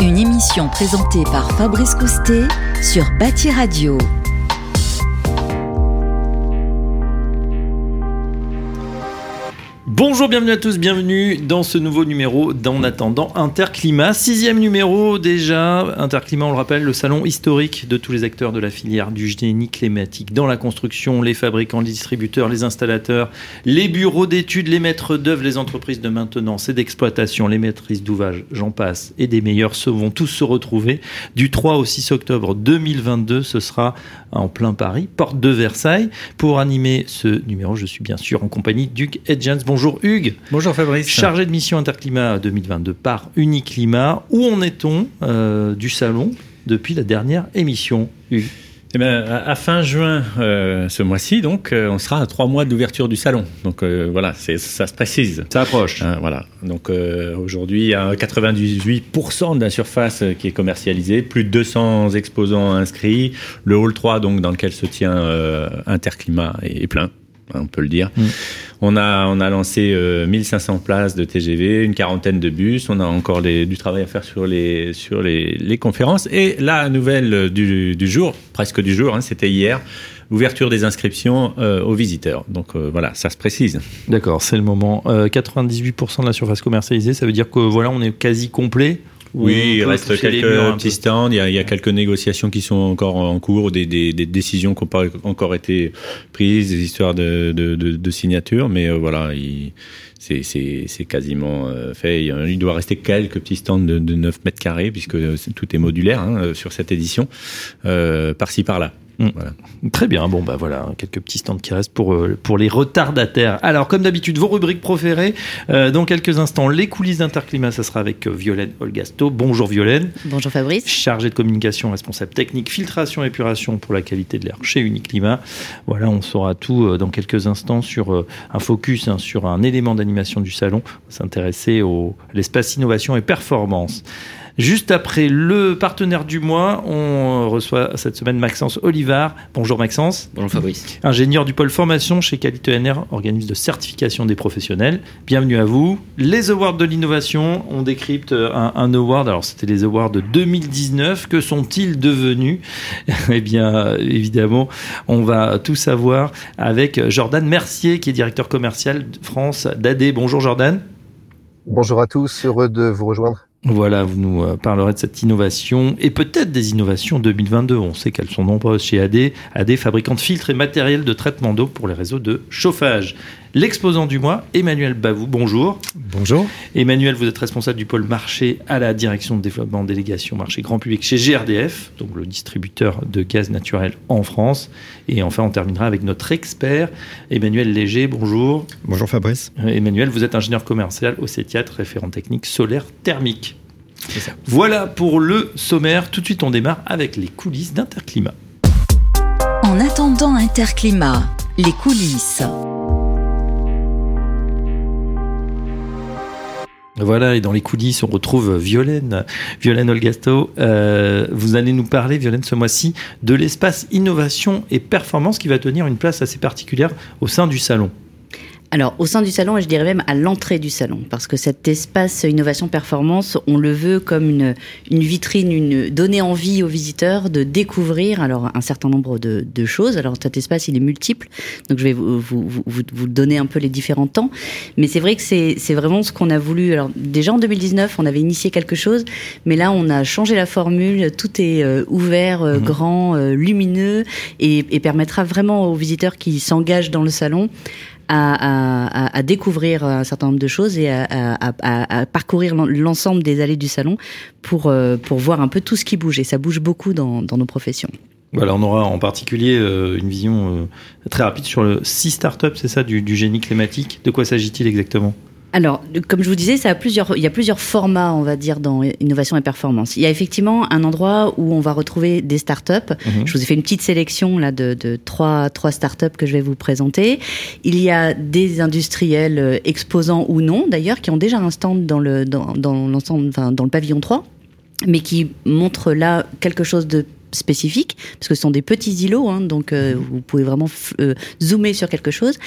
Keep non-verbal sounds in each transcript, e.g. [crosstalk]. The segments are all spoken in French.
Une émission présentée par Fabrice Coustet sur Bâti Radio. Bonjour, bienvenue à tous, bienvenue dans ce nouveau numéro d'En attendant Interclimat. Sixième numéro déjà. Interclimat, on le rappelle, le salon historique de tous les acteurs de la filière du génie climatique dans la construction, les fabricants, les distributeurs, les installateurs, les bureaux d'études, les maîtres d'œuvre, les entreprises de maintenance et d'exploitation, les maîtrises d'ouvrage, j'en passe, et des meilleurs se vont tous se retrouver du 3 au 6 octobre 2022. Ce sera en plein Paris, porte de Versailles. Pour animer ce numéro, je suis bien sûr en compagnie d'Hugues Edgens. Bonjour Hugues. Bonjour Fabrice. Chargé de mission Interclimat 2022 par Uniclimat. Où en est-on euh, du salon depuis la dernière émission, Hugues? Eh bien, à fin juin, euh, ce mois-ci, donc, euh, on sera à trois mois de l'ouverture du salon. Donc euh, voilà, c'est, ça se précise. Ça approche. Hein, voilà. Donc aujourd'hui, il y a 98% de la surface qui est commercialisée, plus de 200 exposants inscrits. Le hall 3, donc, dans lequel se tient Interclimat, est, est plein on peut le dire. Mm. On, a, on a lancé 1500 places de TGV, une quarantaine de bus. On a encore du travail à faire sur les, sur les, les conférences. Et la nouvelle du, du jour, presque du jour, hein, c'était hier, ouverture des inscriptions euh, aux visiteurs. Donc euh, voilà, ça se précise. D'accord, c'est le moment. Euh, 98% de la surface commercialisée, ça veut dire que voilà, on est quasi complet oui, il reste quelques petits stands. Il y, a, il y, a, quelques négociations qui sont encore en cours, des, des, des décisions qui n'ont pas encore été prises, des histoires de, de, de, de signature. Mais euh, voilà, c'est quasiment euh, fait. Il doit rester quelques petits stands de, de 9 mètres carrés, puisque tout est modulaire hein, sur cette édition, euh, par-ci par-là. Mm. Voilà. Très bien, bon bah voilà, quelques petits stands qui restent pour, euh, pour les retardataires. Alors comme d'habitude, vos rubriques préférées, euh, dans quelques instants, les coulisses d'Interclimat, ça sera avec euh, Violaine Olgasto. Bonjour Violaine. Bonjour Fabrice. Chargée de communication, responsable technique, filtration et épuration pour la qualité de l'air chez Uniclimat. Voilà, on saura tout euh, dans quelques instants sur euh, un focus, hein, sur un élément d'animation du salon, s'intéresser à l'espace innovation et performance. Juste après le partenaire du mois, on reçoit cette semaine Maxence Olivard. Bonjour Maxence. Bonjour Fabrice. Ingénieur du pôle formation chez Qualité NR, organisme de certification des professionnels. Bienvenue à vous. Les awards de l'innovation, on décrypte un, un award. Alors c'était les awards de 2019. Que sont-ils devenus? [laughs] Eh bien, évidemment, on va tout savoir avec Jordan Mercier, qui est directeur commercial de France d'AD. Bonjour Jordan. Bonjour à tous, heureux de vous rejoindre. Voilà, vous nous euh, parlerez de cette innovation et peut-être des innovations 2022. On sait qu'elles sont nombreuses chez AD. AD, fabricant de filtres et matériel de traitement d'eau pour les réseaux de chauffage. L'exposant du mois, Emmanuel Bavou, bonjour. Bonjour. Emmanuel, vous êtes responsable du pôle marché à la direction de développement délégation marché grand public chez GRDF, donc le distributeur de gaz naturel en France. Et enfin, on terminera avec notre expert, Emmanuel Léger, bonjour. Bonjour Fabrice. Emmanuel, vous êtes ingénieur commercial au CETIAT, référent technique solaire thermique. Voilà pour le sommaire. Tout de suite, on démarre avec les coulisses d'Interclimat. En attendant Interclimat, les coulisses. Voilà, et dans les coulisses, on retrouve Violaine, Violaine Olgasto. Euh, vous allez nous parler, Violaine, ce mois-ci, de l'espace innovation et performance qui va tenir une place assez particulière au sein du salon. Alors, au sein du salon, et je dirais même à l'entrée du salon, parce que cet espace innovation performance, on le veut comme une, une vitrine, une donner envie aux visiteurs de découvrir alors un certain nombre de, de choses. Alors, cet espace, il est multiple, donc je vais vous, vous, vous, vous donner un peu les différents temps. Mais c'est vrai que c'est vraiment ce qu'on a voulu. Alors, déjà en 2019, on avait initié quelque chose, mais là, on a changé la formule. Tout est euh, ouvert, euh, mmh. grand, euh, lumineux, et, et permettra vraiment aux visiteurs qui s'engagent dans le salon à, découvrir un certain nombre de choses et à, parcourir l'ensemble des allées du salon pour, euh, pour voir un peu tout ce qui bouge. Et ça bouge beaucoup dans, nos professions. Voilà, on aura en particulier euh, une vision euh, très rapide sur le 6 startups, c'est ça, du génie climatique. De quoi s'agit-il exactement? Alors, comme je vous disais, ça a plusieurs, il y a plusieurs formats, on va dire, dans innovation et performance. Il y a effectivement un endroit où on va retrouver des startups. Mmh. Je vous ai fait une petite sélection là de, de trois, trois startups que je vais vous présenter. Il y a des industriels euh, exposants ou non, d'ailleurs, qui ont déjà un stand dans le dans, dans l'ensemble, enfin, dans le pavillon 3, mais qui montrent là quelque chose de spécifiques, parce que ce sont des petits îlots, hein, donc euh, vous pouvez vraiment euh, zoomer sur quelque chose.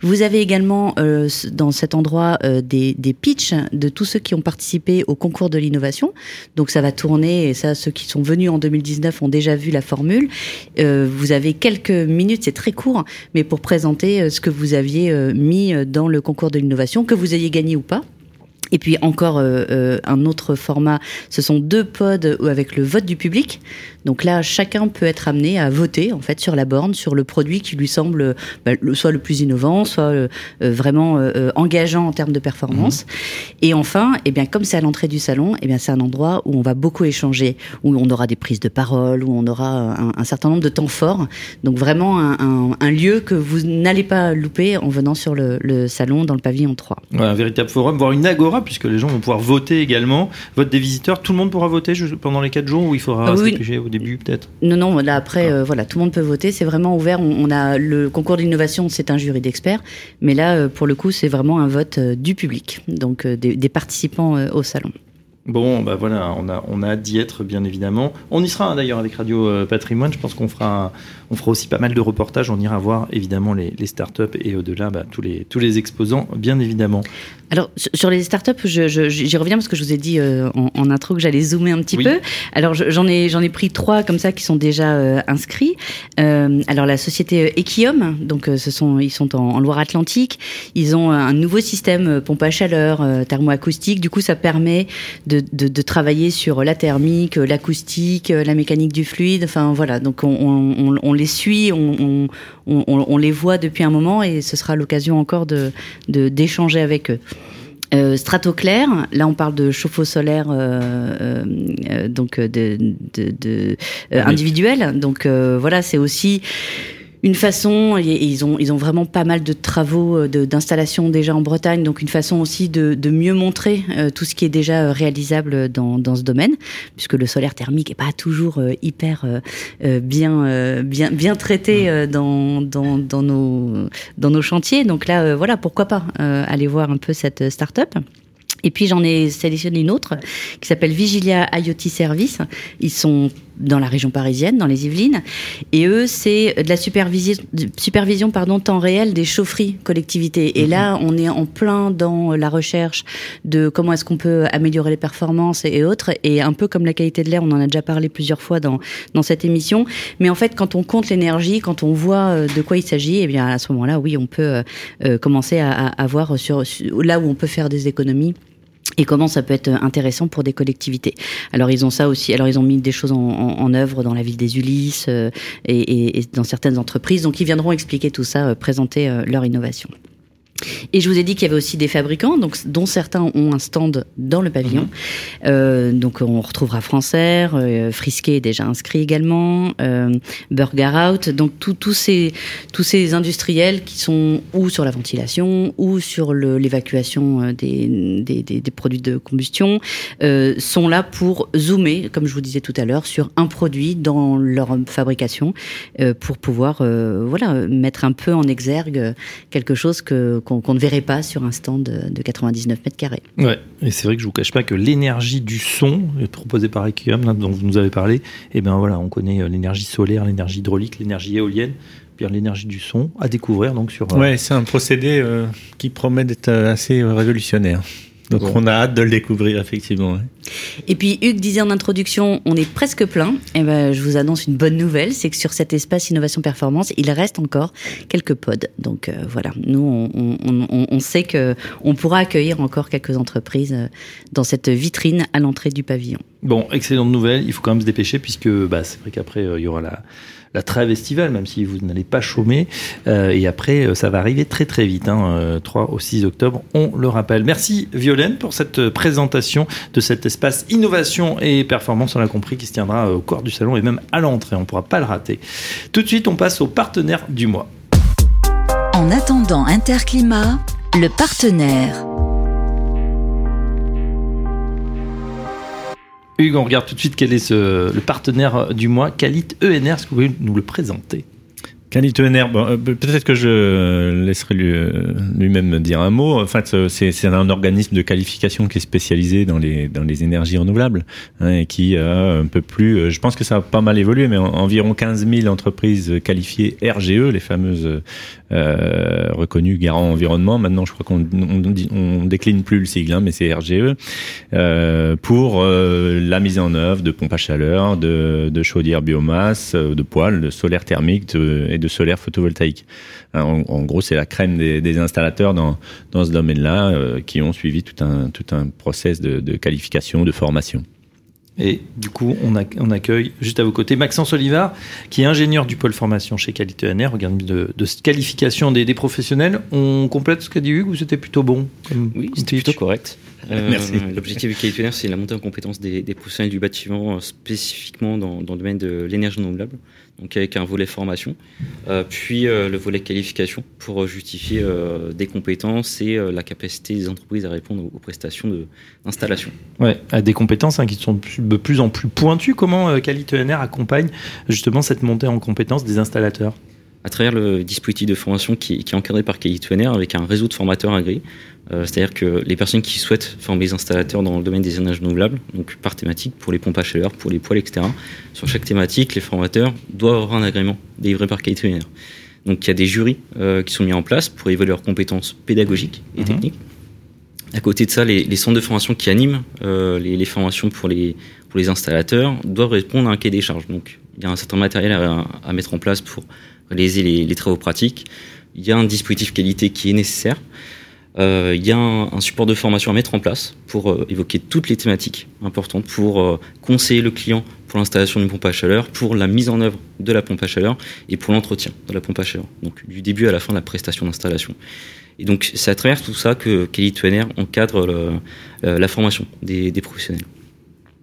Vous avez également euh, dans cet endroit des, des pitchs de tous ceux qui ont participé au concours de l'innovation. Donc ça va tourner, et ça, ceux qui sont venus en 2019 ont déjà vu la formule. vous avez quelques minutes, c'est très court, mais pour présenter ce que vous aviez mis dans le concours de l'innovation, que vous ayez gagné ou pas. Et puis encore euh, euh, un autre format, ce sont deux pods avec le vote du public. Donc là, chacun peut être amené à voter en fait sur la borne, sur le produit qui lui semble bah, soit le plus innovant, soit euh, vraiment engageant en termes de performance. Mhm. Et enfin, eh bien comme c'est à l'entrée du salon, eh bien c'est un endroit où on va beaucoup échanger, où on aura des prises de parole, où on aura un, certain nombre de temps forts. Donc vraiment un, un, lieu que vous n'allez pas louper en venant sur le, le salon dans le pavillon 3. un véritable forum, voire une agora puisque les gens vont pouvoir voter également. Vote des visiteurs, tout le monde pourra voter pendant les 4 jours ou il faudra ah, oui. Début peut-être Non, non, là après, ah. euh, voilà, tout le monde peut voter, c'est vraiment ouvert. On, a le concours d'innovation, c'est un jury d'experts, mais là, euh, pour le coup, c'est vraiment un vote euh, du public, donc des, participants au salon. Bon, bah voilà, on a, on a hâte d'y être, bien évidemment. On y sera hein, d'ailleurs avec Radio Patrimoine. Je pense qu'on fera, on fera aussi pas mal de reportages. On ira voir évidemment les, les startups et au-delà bah, tous, les, tous les exposants, bien évidemment. Alors sur les startups, j'y je, reviens parce que je vous ai dit euh, en, intro que j'allais zoomer un petit peu. Alors j'en ai pris trois comme ça qui sont déjà euh, inscrits. Euh, alors la société Equium, donc ce sont ils sont en, Loire-Atlantique. Ils ont un nouveau système pompe à chaleur thermoacoustique. Du coup ça permet de, de, de travailler sur la thermique, l'acoustique, la mécanique du fluide. Enfin voilà donc on, on, on les suit, on, on, les voit depuis un moment et ce sera l'occasion encore de d'échanger avec eux. Euh, Stratoclair, là on parle de chauffe-eau solaire euh, euh, donc de, de, individuel. Donc voilà, c'est aussi une façon, et ils ont, ils ont vraiment pas mal de travaux euh, d'installation déjà en Bretagne, donc une façon aussi de, de mieux montrer euh, tout ce qui est déjà euh, réalisable dans, dans ce domaine, puisque le solaire thermique est pas toujours hyper bien, bien, bien traité dans, dans, dans, nos, dans nos chantiers. Donc là, voilà, pourquoi pas aller voir un peu cette start-up. Et puis j'en ai sélectionné une autre qui s'appelle Vigilia IoT Service. Ils sont dans la région parisienne, dans les Yvelines. Et eux, c'est de la supervision, supervision pardon, temps réel des chaufferies collectivités. Et là, mhm. on est en plein dans la recherche de comment est-ce qu'on peut améliorer les performances et autres. Et un peu comme la qualité de l'air, on en a déjà parlé plusieurs fois dans, dans cette émission. Mais en fait, quand on compte l'énergie, quand on voit euh, de quoi il s'agit, et eh bien à ce moment-là, oui, on peut euh, euh, commencer à, à, voir sur, là où on peut faire des économies et comment ça peut être intéressant pour des collectivités. Alors ils ont ça aussi. Alors ils ont mis des choses en, en, œuvre dans la ville des Ulysses euh, et, et, dans certaines entreprises. Donc ils viendront expliquer tout ça, euh, présenter euh, leur innovation. Et je vous ai dit qu'il y avait aussi des fabricants, donc, dont certains ont un stand dans le pavillon. Mhm. Euh, donc on retrouvera Française, euh, Frisquet est déjà inscrit également, euh, Burger Out, donc tous ces, tous ces industriels qui sont ou sur la ventilation ou sur l'évacuation euh, des, des, des, des, produits de combustion euh, sont là pour zoomer, comme je vous disais tout à l'heure, sur un produit dans leur fabrication euh, pour pouvoir voilà mettre un peu en exergue quelque chose que qu'on ne verrait pas sur un stand de, 99 mètres carrés. Ouais, et c'est vrai que je vous cache pas que l'énergie du son proposée par Equium, dont vous nous avez parlé, eh ben voilà, on connaît euh, l'énergie solaire, l'énergie hydraulique, l'énergie éolienne, puis l'énergie du son à découvrir donc sur. Euh, ouais, c'est un procédé euh, qui promet d'être assez révolutionnaire. Donc on a hâte de le découvrir effectivement. Et puis Hugues disait en introduction, on est presque plein. Et eh ben, je vous annonce une bonne nouvelle, c'est que sur cet espace innovation performance, il reste encore quelques pods. Donc euh, voilà, nous on, on, on, sait que on pourra accueillir encore quelques entreprises euh, dans cette vitrine à l'entrée du pavillon. Bon, excellente nouvelle. Il faut quand même se dépêcher puisque bah, c'est vrai qu'après euh, il y aura la la trêve estivale, même si vous n'allez pas chômer. Euh, et après, euh, ça va arriver très très vite, hein, 3 euh, au 6 octobre, on le rappelle. Merci Violaine pour cette présentation de cet espace innovation et performance, on l'a compris, qui se tiendra au corps du salon et même à l'entrée, on ne pourra pas le rater. Tout de suite, on passe au partenaire du mois. En attendant Interclimat, le partenaire. On regarde tout de suite quel est le partenaire du mois, Calit ENR. Est-ce que vous pouvez nous le présenter? ENR, bon, euh, peut-être que je laisserai lui- lui-même dire un mot. En fait, euh, c'est un organisme de qualification qui est spécialisé dans les, dans les énergies renouvelables hein, et qui a un peu plus, euh, je pense que ça a pas mal évolué, mais en- environ 15 000 entreprises qualifiées RGE, les fameuses euh, reconnues garants environnement. Maintenant, je crois qu'on on, on décline plus le sigle, hein, mais c'est RGE, euh, pour euh, la mise en œuvre de pompes à chaleur, de, de chaudières biomasse, euh, de poêles, de solaire thermique de- de solaire photovoltaïque. Hein, En, en gros, c'est la crème des, des installateurs dans, dans ce domaine-là euh, qui ont suivi tout un, tout un process de, de qualification, de formation. Et du coup, on, ac- on accueille juste à vos côtés Maxence Olivard, qui est ingénieur du pôle formation chez Qualité ENR, organisme de, de qualification des, des professionnels. On complète ce qu'a dit Hugues ou c'était plutôt bon comme- Oui, c'était plutôt correct. Euh, Merci. L'objectif du questionnaire, c'est la montée en compétence des, des professionnels du bâtiment, euh, spécifiquement dans, dans le domaine de l'énergie renouvelable, donc avec un volet formation, euh, puis euh, le volet qualification pour justifier euh, des compétences et la capacité des entreprises à répondre aux, prestations d'installation. Ouais, à des compétences hein, qui sont de plus- en plus pointues. Comment Qualité ENR accompagne justement cette montée en compétences des installateurs? À travers le dispositif de formation qui, qui est encadré par Qualituaner avec un réseau de formateurs agréés. Euh, C'est-à-dire que les personnes qui souhaitent former les installateurs dans le domaine des énergies renouvelables, donc par thématique, pour les pompes à chaleur, pour les poêles, etc., sur chaque thématique, les formateurs doivent avoir un agrément délivré par Qualituaner. Donc il y a des jurys euh, qui sont mis en place pour évaluer leurs compétences pédagogiques et Mhm. techniques. À côté de ça, les, les centres de formation qui animent euh, les, les formations pour les, pour les installateurs doivent répondre à un cahier des charges. Donc il y a un certain matériel à, à mettre en place pour les, travaux pratiques. Il y a un dispositif qualité qui est nécessaire. Euh, il y a un, support de formation à mettre en place pour euh, évoquer toutes les thématiques importantes, pour euh, conseiller le client pour l'installation d'une pompe à chaleur, pour la mise en œuvre de la pompe à chaleur et pour l'entretien de la pompe à chaleur. Donc du début à la fin de la prestation d'installation. Et donc c'est à travers tout ça que Kelly Tuener encadre la formation des professionnels.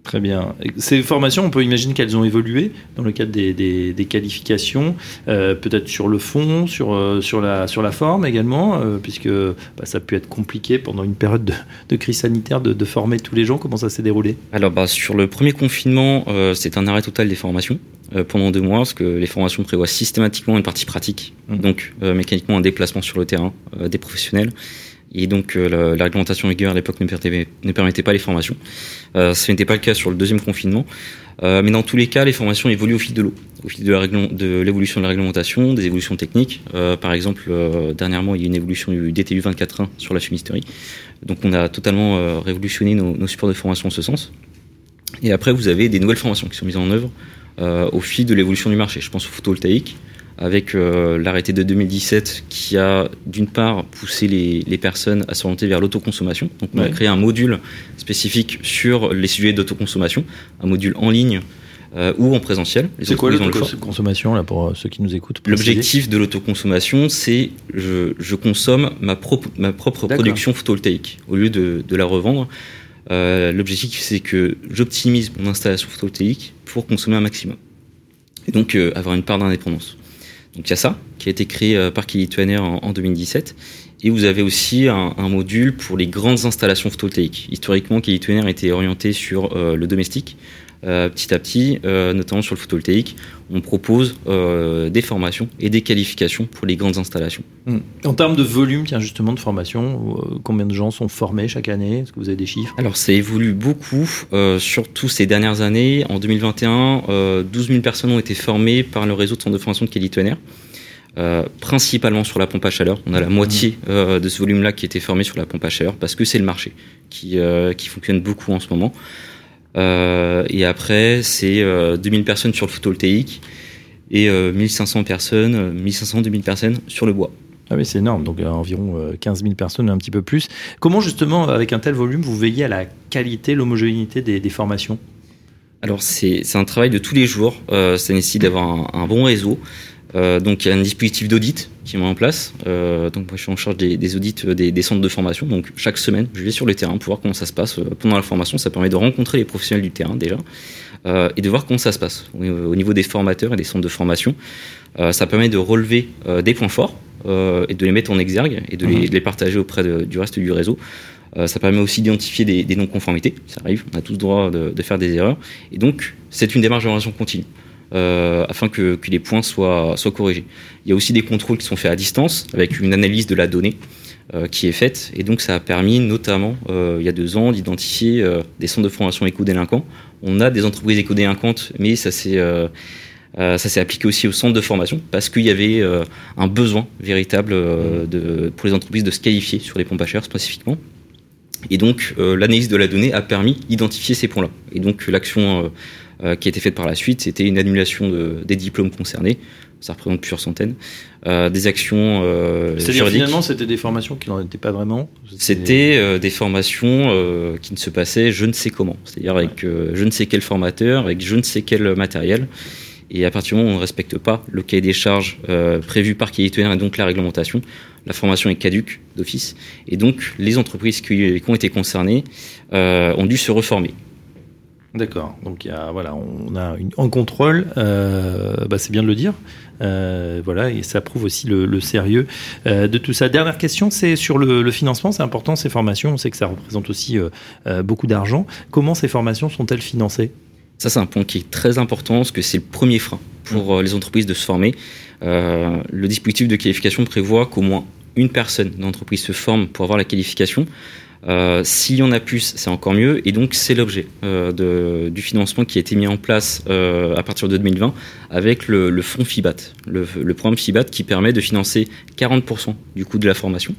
Très bien. Ces formations, on peut imaginer qu'elles ont évolué dans le cadre des, des- des qualifications, euh, peut-être sur le fond, sur, euh, sur, la, sur la forme également, euh, puisque bah, ça a pu être compliqué pendant une période de, de crise sanitaire de, de former tous les gens. Comment ça s'est déroulé? Alors bah, sur le premier confinement, c'est un arrêt total des formations pendant deux mois, parce que les formations prévoient systématiquement une partie pratique, Mhm. donc mécaniquement un déplacement sur le terrain des professionnels. Et donc euh, la, réglementation en à l'époque ne, permettait- pas les formations. Euh, ce n'était pas le cas sur le deuxième confinement. Euh, mais dans tous les cas, les formations évoluent au fil de l'eau, au fil de l'évolution de la réglementation, des évolutions techniques. Par exemple, dernièrement, il y a eu une évolution du DTU 24.1 sur la fumisterie. Donc on a totalement révolutionné nos, supports de formation en ce sens. Et après, vous avez des nouvelles formations qui sont mises en œuvre au fil de l'évolution du marché. Je pense au photovoltaïque, avec euh, l'arrêté de 2017 qui a d'une part poussé les, les personnes à s'orienter vers l'autoconsommation. Donc on a créé un module spécifique sur les sujets d'autoconsommation, un module en ligne euh, ou en présentiel. C'est quoi l'autoconsommation là pour euh, ceux qui nous écoutent L'objectif de l'autoconsommation, c'est je, je consomme ma, propre ma propre D'accord. production photovoltaïque au lieu de, de la revendre. L'objectif, c'est que j'optimise mon installation photovoltaïque pour consommer un maximum. Et donc avoir une part d'indépendance. Donc il y a ça qui a été créé euh, par Kilituaner en, en 2017. Et vous avez aussi un, module pour les grandes installations photovoltaïques. Historiquement, Kilituaner était orienté sur euh, le domestique. Euh, petit à petit, euh, notamment sur le photovoltaïque, on propose euh, des formations et des qualifications pour les grandes installations. Hmm. En termes de volume, tiens, justement, de formation, combien de gens sont formés chaque année? Est-ce que vous avez des chiffres? Alors ça évolue beaucoup, surtout ces dernières années. En 2021, euh, 12 000 personnes ont été formées par le réseau de centres de formation de Kelly euh, principalement sur la pompe à chaleur. On a la moitié euh, de ce volume-là qui était formé sur la pompe à chaleur parce que c'est le marché qui, euh, qui fonctionne beaucoup en ce moment. Euh, et après, c'est euh, 2000 personnes sur le photovoltaïque et euh, 1500 personnes, euh, 1500, 2000 personnes sur le bois. Ah oui, c'est énorme, donc euh, environ euh, 15 000 personnes, un petit peu plus. Comment justement, avec un tel volume, vous veillez à la qualité, l'homogénéité des, des formations? Alors c'est c'est un travail de tous les jours. Euh, ça nécessite d'avoir un, un bon réseau. Euh, donc il y a un dispositif d'audit qui est mis en place. Euh, donc moi je suis en charge des, des audits euh, des, des centres de formation. Donc chaque semaine je vais sur le terrain pour voir comment ça se passe. Pendant la formation ça permet de rencontrer les professionnels du terrain déjà euh, et de voir comment ça se passe au, au niveau des formateurs et des centres de formation. Ça permet de relever des points forts et de les mettre en exergue et de les, de les partager auprès de- du reste du réseau. Euh, ça permet aussi d'identifier des, des non-conformités. Ça arrive, on a tous le droit de, de faire des erreurs. Et donc, c'est une démarche d'amélioration continue. Afin que, les points soient, corrigés. Il y a aussi des contrôles qui sont faits à distance avec une analyse de la donnée qui est faite et donc ça a permis notamment il y a deux ans d'identifier des centres de formation éco-délinquants. On a des entreprises éco-délinquantes mais ça euh, s'est appliqué aussi au centre de formation parce qu'il y avait euh, un besoin véritable euh, pour les entreprises de se qualifier sur les pompes à chair spécifiquement. Et donc l'analyse de la donnée a permis d'identifier ces points-là. Et donc l'action qui a été faite par la suite, c'était une annulation de, des diplômes concernés. Ça représente plusieurs centaines. des actions C'est-à-dire finalement, c'était des formations qui n'en étaient pas vraiment C'était des formations qui ne se passaient je ne sais comment. C'est-à-dire avec je ne sais quel formateur, avec je ne sais quel matériel. Et à partir du moment où on ne respecte pas le cahier des charges euh, prévu par Qualité et donc la réglementation, la formation est caduque d'office. Et donc les entreprises qui, ont été concernées euh, ont dû se reformer. D'accord. Donc il y a, voilà, on a une, un contrôle, euh, bah, c'est bien de le dire. Euh, voilà, et ça prouve aussi le, le sérieux euh, de tout ça. Dernière question, c'est sur le, le financement. C'est important ces formations. On sait que ça représente aussi beaucoup d'argent. Comment ces formations sont-elles financées? Ça, c'est un point qui est très important parce que c'est le premier frein pour mmh. les entreprises de se former. Le dispositif de qualification prévoit qu'au moins une personne d'entreprise se forme pour avoir la qualification. Euh, S'il y en a plus, c'est encore mieux. Et donc, c'est l'objet euh, du financement qui a été mis en place euh, à partir de 2020 avec le, fonds FIBAT, le, le, programme FIBAT qui permet de financer 40% du coût de la formation.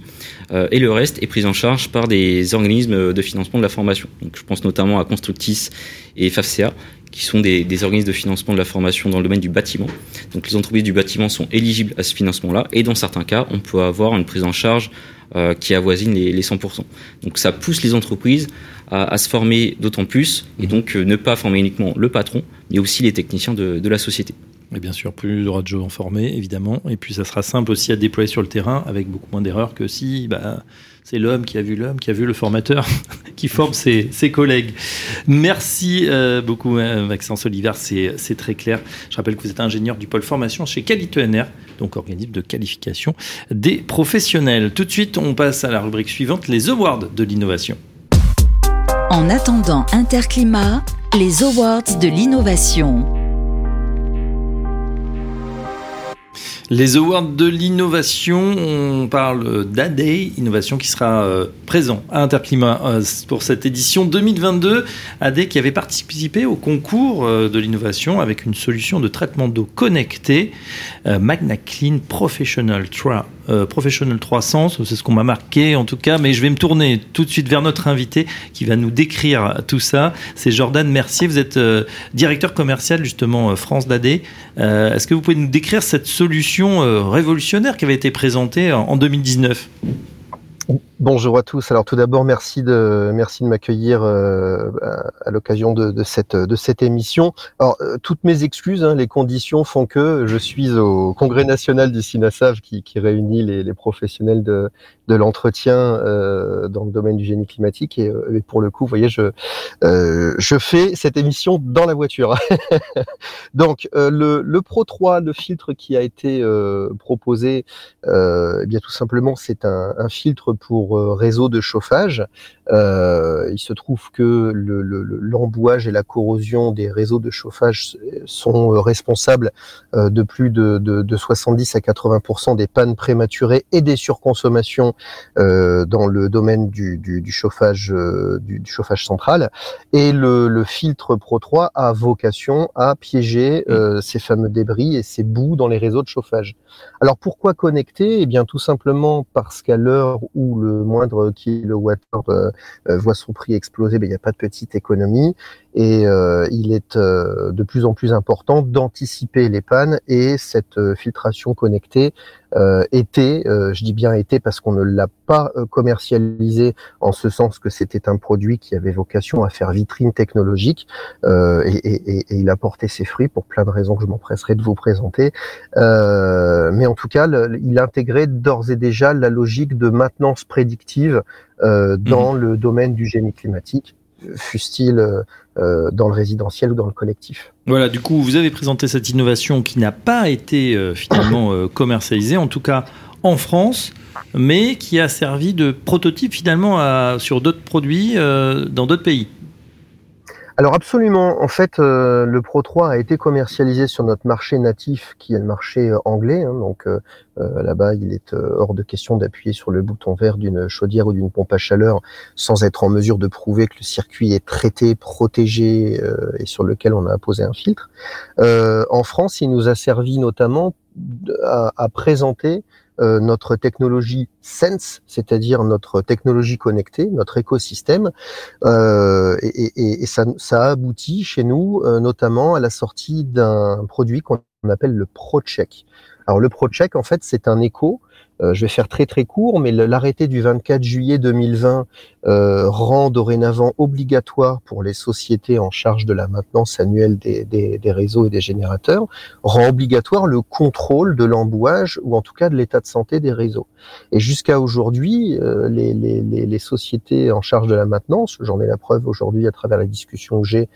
Euh, et le reste est pris en charge par des organismes de financement de la formation. Donc, je pense notamment à Constructis et FAFCA qui sont des, organismes de financement de la formation dans le domaine du bâtiment. Donc les entreprises du bâtiment sont éligibles à ce financement-là et dans certains cas, on peut avoir une prise en charge euh, qui avoisine les, les, 100%. Donc ça pousse les entreprises à, se former d'autant plus et donc euh, ne pas former uniquement le patron, mais aussi les techniciens de, de la société. Et bien sûr, plus il y aura de gens formés, évidemment. Et puis, ça sera simple aussi à déployer sur le terrain avec beaucoup moins d'erreurs que si bah, c'est l'homme qui a vu l'homme, qui a vu le formateur, [laughs] qui forme ses, collègues. Merci euh, beaucoup, hein, Maxence Oliver, c'est très clair. Je rappelle que vous êtes ingénieur du pôle formation chez Qualité NR, donc organisme de qualification des professionnels. Tout de suite, on passe à la rubrique suivante, les awards de l'innovation. En attendant Interclimat, les awards de l'innovation. Les awards de l'innovation, on parle d'AD, innovation qui sera euh, présent à Interclimat euh, pour cette édition 2022. AD qui avait participé au concours euh, de l'innovation avec une solution de traitement d'eau connectée, Magna Clean Professional 3. Euh, Professional 300, c'est ce qu'on m'a marqué en tout cas, mais je vais me tourner tout de suite vers notre invité qui va nous décrire tout ça. C'est Jordan Mercier, vous êtes euh, directeur commercial justement France d'AD. Euh, Est-ce que vous pouvez nous décrire cette solution révolutionnaire qui avait été présentée en, en 2019 Bonjour à tous. Alors tout d'abord, merci de merci de m'accueillir euh, à l'occasion de, cette de cette émission. Alors euh, toutes mes excuses, hein, les conditions font que je suis au congrès national du SINASAV qui, réunit les, professionnels de, de l'entretien euh, dans le domaine du génie climatique et, pour le coup, vous voyez, je je fais cette émission dans la voiture. [laughs] Donc le, le Pro 3, le filtre qui a été proposé, eh bien tout simplement, c'est un, filtre pour réseau de chauffage. Euh, il se trouve que l'embouage le, et la corrosion des réseaux de chauffage sont euh, responsables de plus de, de, de 70 à 80% des pannes prématurées et des surconsommations euh, dans le domaine du, du, du chauffage du, du, chauffage central. Et le, le, filtre Pro 3 a vocation à piéger euh, ces fameux débris et ces bouts dans les réseaux de chauffage. Alors pourquoi connecter? Eh bien tout simplement parce qu'à l'heure où le moindre kilowattheure euh, voit son prix exploser, ben, il n'y a pas de petite économie. Et euh, il est euh, de plus en plus important d'anticiper les pannes et cette euh, filtration connectée euh, était, euh, je dis bien était parce qu'on ne l'a pas commercialisé en ce sens que c'était un produit qui avait vocation à faire vitrine technologique et, et, et, il a porté ses fruits pour plein de raisons que je m'empresserai de vous présenter. mais en tout cas, le, il intégrait d'ores et déjà la logique de maintenance prédictive dans mmh. le domaine du génie climatique fût-il euh, dans le résidentiel ou dans le collectif. Voilà, du coup, vous avez présenté cette innovation qui n'a pas été euh, finalement euh, commercialisée, en tout cas en France, mais qui a servi de prototype finalement sur d'autres produits dans d'autres pays. Alors absolument, en fait, euh, le Pro 3 a été commercialisé sur notre marché natif, qui est le marché euh, anglais. Hein, donc euh, là-bas, il est hors de question d'appuyer sur le bouton vert d'une chaudière ou d'une pompe à chaleur sans être en mesure de prouver que le circuit est traité, protégé et sur lequel on a apposé un filtre. en France, il nous a servi notamment à, à présenter euh, notre technologie Sense, c'est-à-dire notre technologie connectée, notre écosystème, euh, et, et, ça, ça, a abouti chez nous euh, notamment à la sortie d'un produit qu'on appelle le ProCheck. Alors le ProCheck, en fait, c'est un écho euh, je vais faire très très court, mais l'arrêté du 24 juillet 2020 euh, rend dorénavant obligatoire pour les sociétés en charge de la maintenance annuelle des, des, réseaux et des générateurs, rend obligatoire le contrôle de l'embouage ou en tout cas de l'état de santé des réseaux. Et jusqu'à aujourd'hui, euh, les, les, les, sociétés en charge de la maintenance, j'en ai la preuve aujourd'hui à travers la discussion que j'ai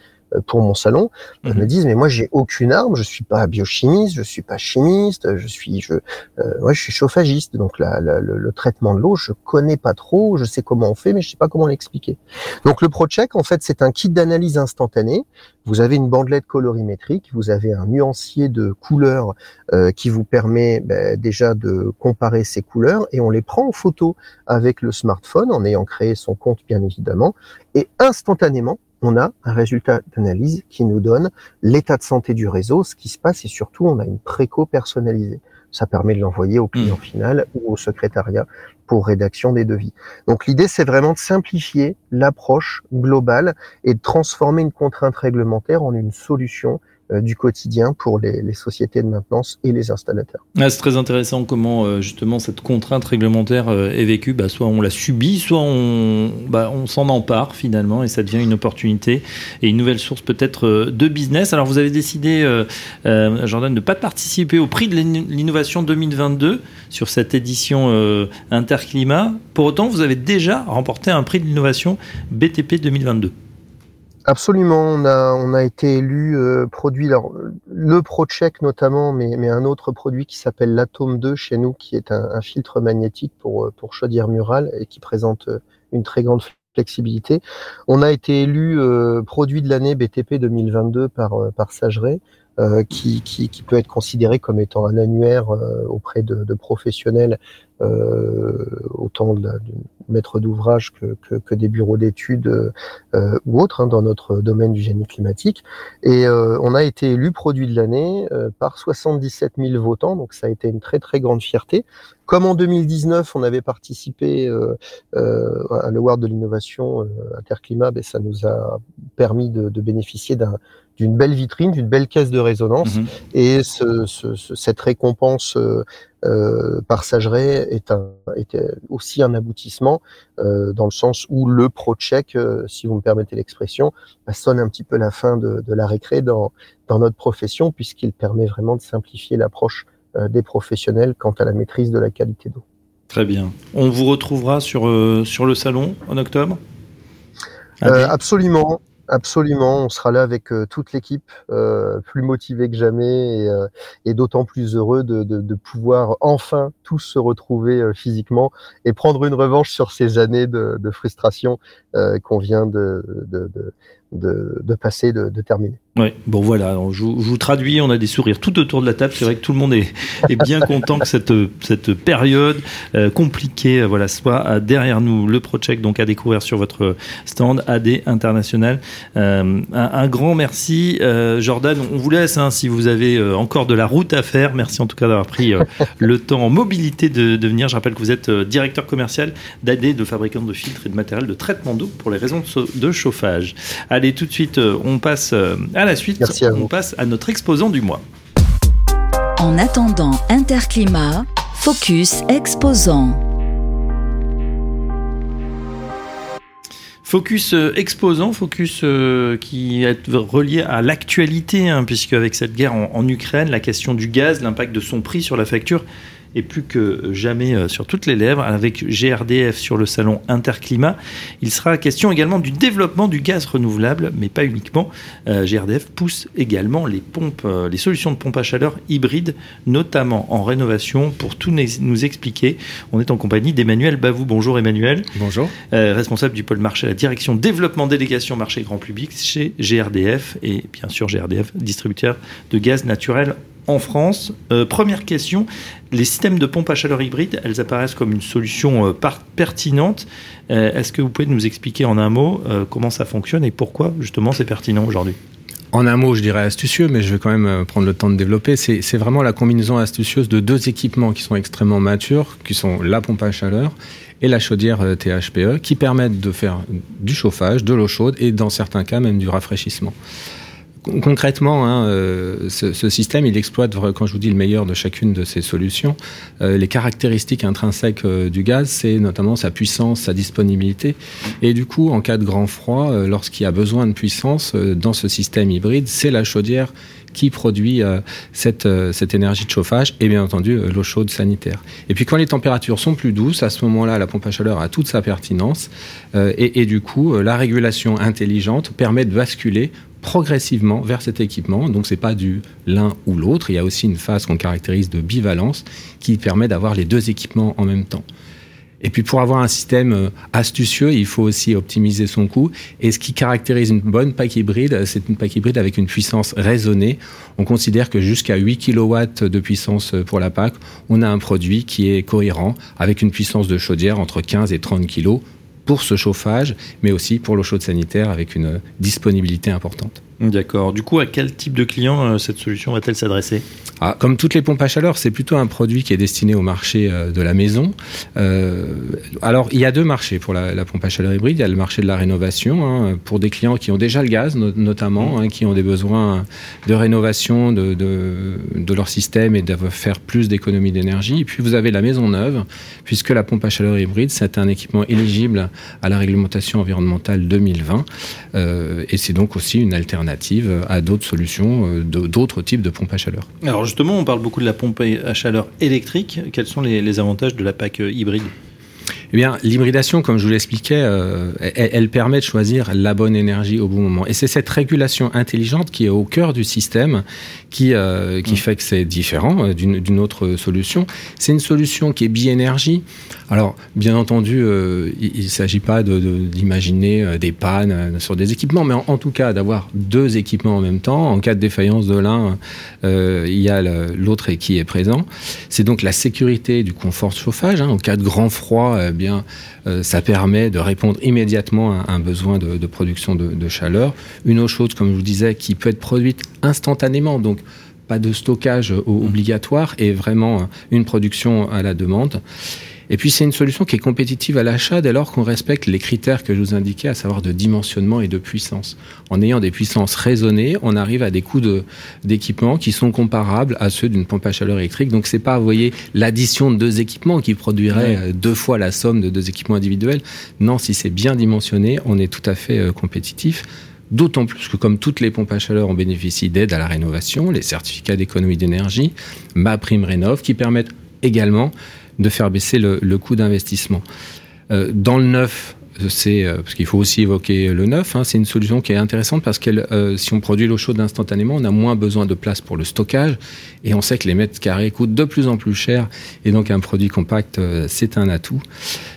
pour mon salon, mmh. me disent mais moi j'ai aucune arme, je suis pas biochimiste, je suis pas chimiste, je suis je euh, je suis chauffagiste donc la, le, le, traitement de l'eau je connais pas trop, je sais comment on fait mais je sais pas comment l'expliquer. Donc le ProCheck en fait c'est un kit d'analyse instantanée. Vous avez une bandelette colorimétrique, vous avez un nuancier de couleurs euh, qui vous permet ben, déjà de comparer ces couleurs et on les prend en photo avec le smartphone en ayant créé son compte bien évidemment et instantanément on a un résultat d'analyse qui nous donne l'état de santé du réseau, ce qui se passe et surtout on a une préco personnalisée. Ça permet de l'envoyer au client mmh. final ou au secrétariat pour rédaction des devis. Donc l'idée c'est vraiment de simplifier l'approche globale et de transformer une contrainte réglementaire en une solution du quotidien pour les, sociétés de maintenance et les installateurs. Ah, c'est très intéressant comment euh, justement cette contrainte réglementaire euh, est vécue. Bah, soit on la subit, soit on, bah, on s'en empare finalement et ça devient une opportunité et une nouvelle source peut-être de business. Alors vous avez décidé, euh, Jordan, de ne pas participer au prix de l'innovation 2022 sur cette édition Interclimat. Pour autant, vous avez déjà remporté un prix de l'innovation BTP 2022. Absolument, on a, on a été élu euh, produit, alors, le ProCheck notamment, mais, mais un autre produit qui s'appelle l'Atome 2 chez nous, qui est un, un, filtre magnétique pour, euh, pour chaudière murale et qui présente euh, une très grande flexibilité. On a été élu euh, produit de l'année BTP 2022 par, par Sageret. Euh, qui, qui, qui, peut être considéré comme étant un annuaire euh, auprès de, de professionnels, euh, autant de, de maîtres d'ouvrage que, que, que, des bureaux d'études ou autres hein, dans notre domaine du génie climatique. Et on a été élu produit de l'année par 77 000 votants, donc ça a été une très très grande fierté. Comme en 2019, on avait participé euh, à l'Award de l'innovation euh, Interclimat, ben, ça nous a permis de, de bénéficier d'un d'une belle vitrine, d'une belle caisse de résonance. Mhm. Et ce, ce, cette récompense euh, euh, par Sageret est, un, est aussi un aboutissement euh, dans le sens où le pro-check, euh, si vous me permettez l'expression, bah, sonne un petit peu la fin de, de la récré dans, dans notre profession puisqu'il permet vraiment de simplifier l'approche des professionnels quant à la maîtrise de la qualité d'eau. Très bien. On vous retrouvera sur, sur le salon en octobre? Absolument. Absolument, on sera là avec euh, toute l'équipe, euh, plus motivée que jamais et, euh, d'autant plus heureux de, pouvoir enfin tous se retrouver physiquement et prendre une revanche sur ces années de, de frustration qu'on vient de, passer, de, terminer. Oui, bon voilà, je, je, vous traduis, on a des sourires tout autour de la table, c'est vrai que tout le monde est, est bien content que cette, cette période euh, compliquée euh, voilà, soit derrière nous. Le ProCheck donc à découvrir sur votre stand AD International. Euh, un, un, grand merci euh, Jordan, on vous laisse hein, si vous avez euh, encore de la route à faire. Merci en tout cas d'avoir pris [laughs] le temps en mobilité de, de, venir. Je rappelle que vous êtes directeur commercial d'AD, de fabricant de filtres et de matériel de traitement d'eau pour les raisons de, de chauffage. Allez, tout de suite, on passe à la suite, Merci à on passe à notre exposant du mois. En attendant Interclimat, Focus Exposant. Focus euh, exposant, focus euh, qui est relié à l'actualité, hein, puisque avec cette guerre en, en, Ukraine, la question du gaz, l'impact de son prix sur la facture est plus que jamais euh, sur toutes les lèvres. Avec GRDF sur le salon Interclimat, il sera question également du développement du gaz renouvelable, mais pas uniquement. Euh, GRDF pousse également les pompes, euh, les solutions de pompe à chaleur hybrides, notamment en rénovation. Pour tout nous expliquer, on est en compagnie d'Emmanuel Bavou. Bonjour Emmanuel. Bonjour. responsable du pôle marché à la direction développement délégation marché grand public chez GRDF et bien sûr GRDF, distributeur de gaz naturel en France. Euh, première question, les systèmes de pompe à chaleur hybride, elles apparaissent comme une solution euh, pertinente. Euh, est-ce que vous pouvez nous expliquer en un mot comment ça fonctionne et pourquoi justement c'est pertinent aujourd'hui? En un mot, je dirais astucieux, mais je vais quand même prendre le temps de développer. C'est vraiment la combinaison astucieuse de deux équipements qui sont extrêmement matures, qui sont la pompe à chaleur et la chaudière THPE, qui permettent de faire du chauffage, de l'eau chaude et dans certains cas même du rafraîchissement concrètement, hein, euh, ce, système, il exploite, quand je vous dis le meilleur de chacune de ces solutions, euh, les caractéristiques intrinsèques euh, du gaz, c'est notamment sa puissance, sa disponibilité. Et du coup, en cas de grand froid, lorsqu'il y a besoin de puissance dans ce système hybride, c'est la chaudière qui produit cette, énergie de chauffage et bien entendu l'eau chaude sanitaire. Et puis quand les températures sont plus douces, à ce moment-là, la pompe à chaleur a toute sa pertinence et, et, du coup, la régulation intelligente permet de basculer progressivement vers cet équipement. Donc c'est pas du l'un ou l'autre. Il y a aussi une phase qu'on caractérise de bivalence qui permet d'avoir les deux équipements en même temps. Et puis pour avoir un système euh, astucieux, il faut aussi optimiser son coût. Et ce qui caractérise une bonne pack hybride, c'est une pack hybride avec une puissance raisonnée. On considère que jusqu'à 8 kW de puissance pour la pack, on a un produit qui est cohérent avec une puissance de chaudière entre 15 et 30 kg pour ce chauffage, mais aussi pour l'eau chaude sanitaire avec une disponibilité importante. D'accord. Du coup, à quel type de client euh, cette solution va-t-elle s'adresser? Ah, Comme toutes les pompes à chaleur, c'est plutôt un produit qui est destiné au marché euh, de la maison. Euh, alors, il y a deux marchés pour la, pompe à chaleur hybride. Il y a le marché de la rénovation, hein, pour des clients qui ont déjà le gaz, notamment, hein, qui ont des besoins de rénovation de, de, leur système et de faire plus d'économie d'énergie. Et puis, vous avez la maison neuve, puisque la pompe à chaleur hybride, c'est un équipement éligible à la réglementation environnementale 2020. et c'est donc aussi une alternative à d'autres solutions, euh, d'autres types de pompes à chaleur. Alors justement, on parle beaucoup de la pompe à chaleur électrique. Quels sont les, avantages de la PAC euh, hybride? Eh bien, l'hybridation, comme je vous l'expliquais, euh, elle, permet de choisir la bonne énergie au bon moment. Et c'est cette régulation intelligente qui est au cœur du système qui, qui mm. fait que c'est différent d'une autre solution. C'est une solution qui est bi-énergie. Alors, bien entendu, euh, il ne s'agit pas d'imaginer de, euh, des pannes euh, sur des équipements, mais en, tout cas d'avoir deux équipements en même temps. En cas de défaillance de l'un, il y a l'autre qui est présent. C'est donc la sécurité du confort de chauffage. Hein. En cas de grand froid, eh bien, ça permet de répondre immédiatement à un besoin de, production de, chaleur. Une eau chaude, comme je vous disais, qui peut être produite instantanément. Donc, pas de stockage obligatoire et vraiment une production à la demande. Et puis c'est une solution qui est compétitive à l'achat dès lors qu'on respecte les critères que je vous indiquais, à savoir de dimensionnement et de puissance. En ayant des puissances raisonnées, on arrive à des coûts d'équipement qui sont comparables à ceux d'une pompe à chaleur électrique. Donc c'est pas, vous voyez, l'addition de deux équipements qui produirait euh, deux fois la somme de deux équipements individuels. Non, si c'est bien dimensionné, on est tout à fait euh, compétitif. D'autant plus que comme toutes les pompes à chaleur, on bénéficie d'aide à la rénovation, les certificats d'économie d'énergie, ma prime rénov, qui permettent également de faire baisser le, coût d'investissement. Euh, dans le neuf, c'est euh, parce qu'il faut aussi évoquer le neuf. Hein, c'est une solution qui est intéressante parce que euh, si on produit l'eau chaude instantanément, on a moins besoin de place pour le stockage et on sait que les mètres carrés coûtent de plus en plus cher et donc un produit compact, c'est un atout.